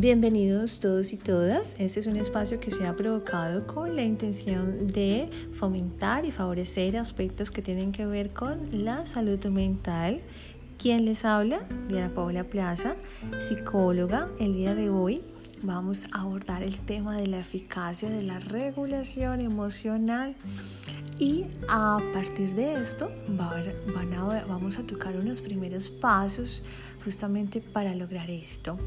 Bienvenidos todos y todas. Este es un espacio que se ha provocado con la intención de fomentar y favorecer aspectos que tienen que ver con la salud mental. ¿Quién les habla? Diana Paula Plaza, psicóloga. El día de hoy vamos a abordar el tema de la eficacia de la regulación emocional y a partir de esto vamos a tocar unos primeros pasos justamente para lograr esto.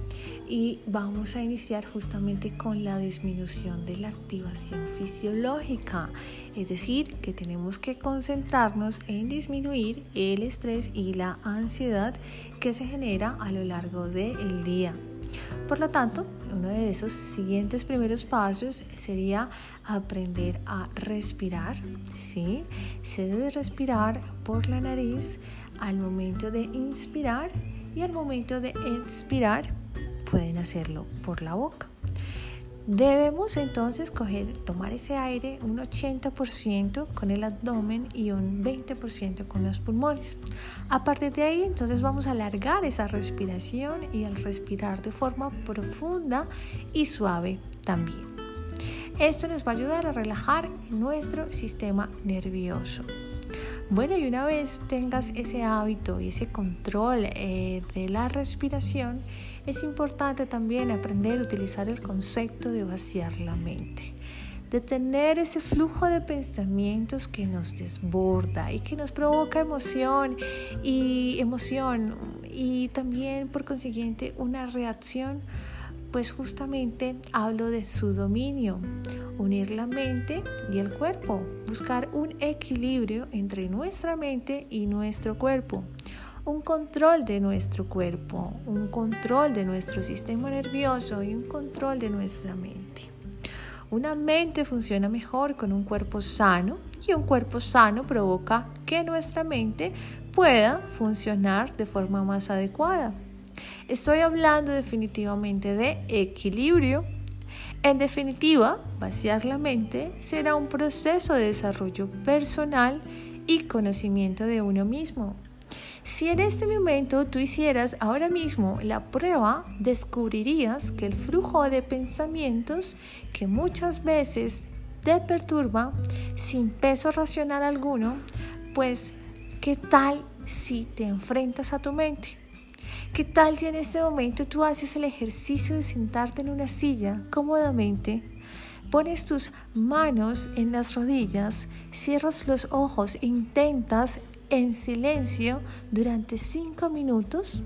Y vamos a iniciar justamente con la disminución de la activación fisiológica. Es decir, que tenemos que concentrarnos en disminuir el estrés y la ansiedad que se genera a lo largo del día. Por lo tanto, uno de esos siguientes primeros pasos sería aprender a respirar. ¿sí? Se debe respirar por la nariz al momento de inspirar y al momento de expirar pueden hacerlo por la boca. Debemos entonces tomar ese aire un 80% con el abdomen y un 20% con los pulmones. A partir de ahí entonces vamos a alargar esa respiración y al respirar de forma profunda y suave también. Esto nos va a ayudar a relajar nuestro sistema nervioso. Bueno, y una vez tengas ese hábito y ese control eh, de la respiración, es importante también aprender a utilizar el concepto de vaciar la mente, de tener ese flujo de pensamientos que nos desborda y que nos provoca emoción y emoción y también por consiguiente una reacción pues justamente hablo de su dominio, unir la mente y el cuerpo, buscar un equilibrio entre nuestra mente y nuestro cuerpo un control de nuestro cuerpo, un control de nuestro sistema nervioso y un control de nuestra mente. Una mente funciona mejor con un cuerpo sano y un cuerpo sano provoca que nuestra mente pueda funcionar de forma más adecuada. Estoy hablando definitivamente de equilibrio. En definitiva, vaciar la mente será un proceso de desarrollo personal y conocimiento de uno mismo. Si en este momento tú hicieras ahora mismo la prueba, descubrirías que el flujo de pensamientos que muchas veces te perturba sin peso racional alguno, pues ¿qué tal si te enfrentas a tu mente? ¿Qué tal si en este momento tú haces el ejercicio de sentarte en una silla cómodamente? Pones tus manos en las rodillas, cierras los ojos e intentas en silencio durante cinco minutos,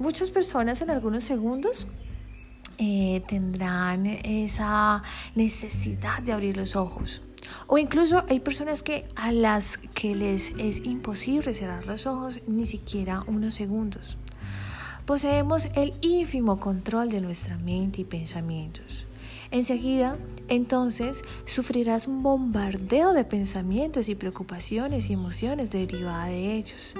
muchas personas en algunos segundos eh, tendrán esa necesidad de abrir los ojos. O incluso hay personas que a las que les es imposible cerrar los ojos ni siquiera unos segundos. Poseemos el ínfimo control de nuestra mente y pensamientos. Enseguida, entonces, sufrirás un bombardeo de pensamientos y preocupaciones y emociones derivadas de ellos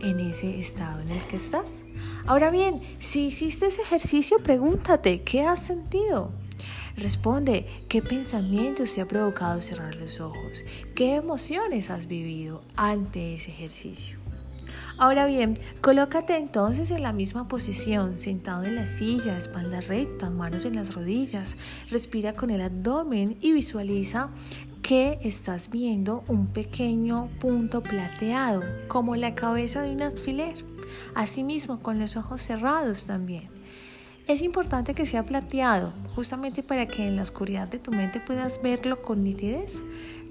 en ese estado en el que estás. Ahora bien, si hiciste ese ejercicio, pregúntate, ¿qué has sentido? Responde, ¿qué pensamientos te ha provocado cerrar los ojos? ¿Qué emociones has vivido ante ese ejercicio? Ahora bien, colócate entonces en la misma posición, sentado en la silla, espalda recta, manos en las rodillas, respira con el abdomen y visualiza que estás viendo un pequeño punto plateado, como la cabeza de un alfiler, asimismo con los ojos cerrados también. Es importante que sea plateado, justamente para que en la oscuridad de tu mente puedas verlo con nitidez.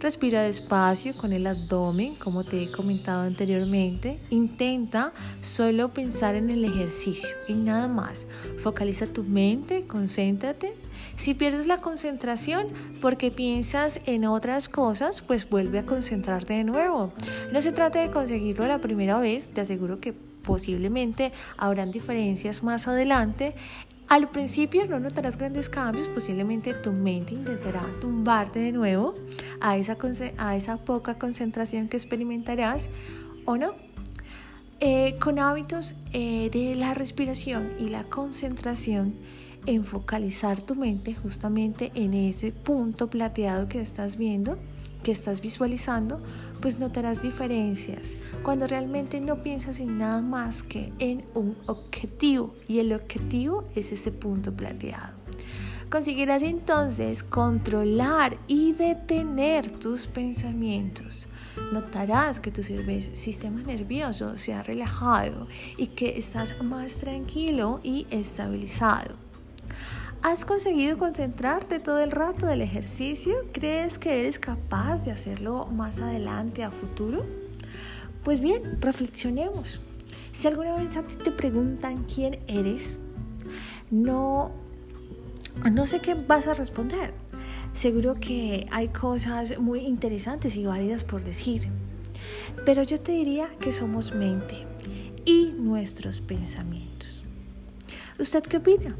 Respira despacio con el abdomen, como te he comentado anteriormente. Intenta solo pensar en el ejercicio y nada más. Focaliza tu mente, concéntrate. Si pierdes la concentración porque piensas en otras cosas, pues vuelve a concentrarte de nuevo. No se trata de conseguirlo la primera vez, te aseguro que posiblemente habrán diferencias más adelante. Al principio no notarás grandes cambios, posiblemente tu mente intentará tumbarte de nuevo a esa, a esa poca concentración que experimentarás o no. Eh, con hábitos eh, de la respiración y la concentración, en focalizar tu mente justamente en ese punto plateado que estás viendo, que estás visualizando, pues notarás diferencias cuando realmente no piensas en nada más que en un objetivo y el objetivo es ese punto plateado. Conseguirás entonces controlar y detener tus pensamientos. Notarás que tu sistema nervioso se ha relajado y que estás más tranquilo y estabilizado. ¿Has conseguido concentrarte todo el rato del ejercicio? ¿Crees que eres capaz de hacerlo más adelante, a futuro? Pues bien, reflexionemos. Si alguna vez a ti te preguntan quién eres, no, no sé qué vas a responder. Seguro que hay cosas muy interesantes y válidas por decir. Pero yo te diría que somos mente y nuestros pensamientos. ¿Usted qué opina?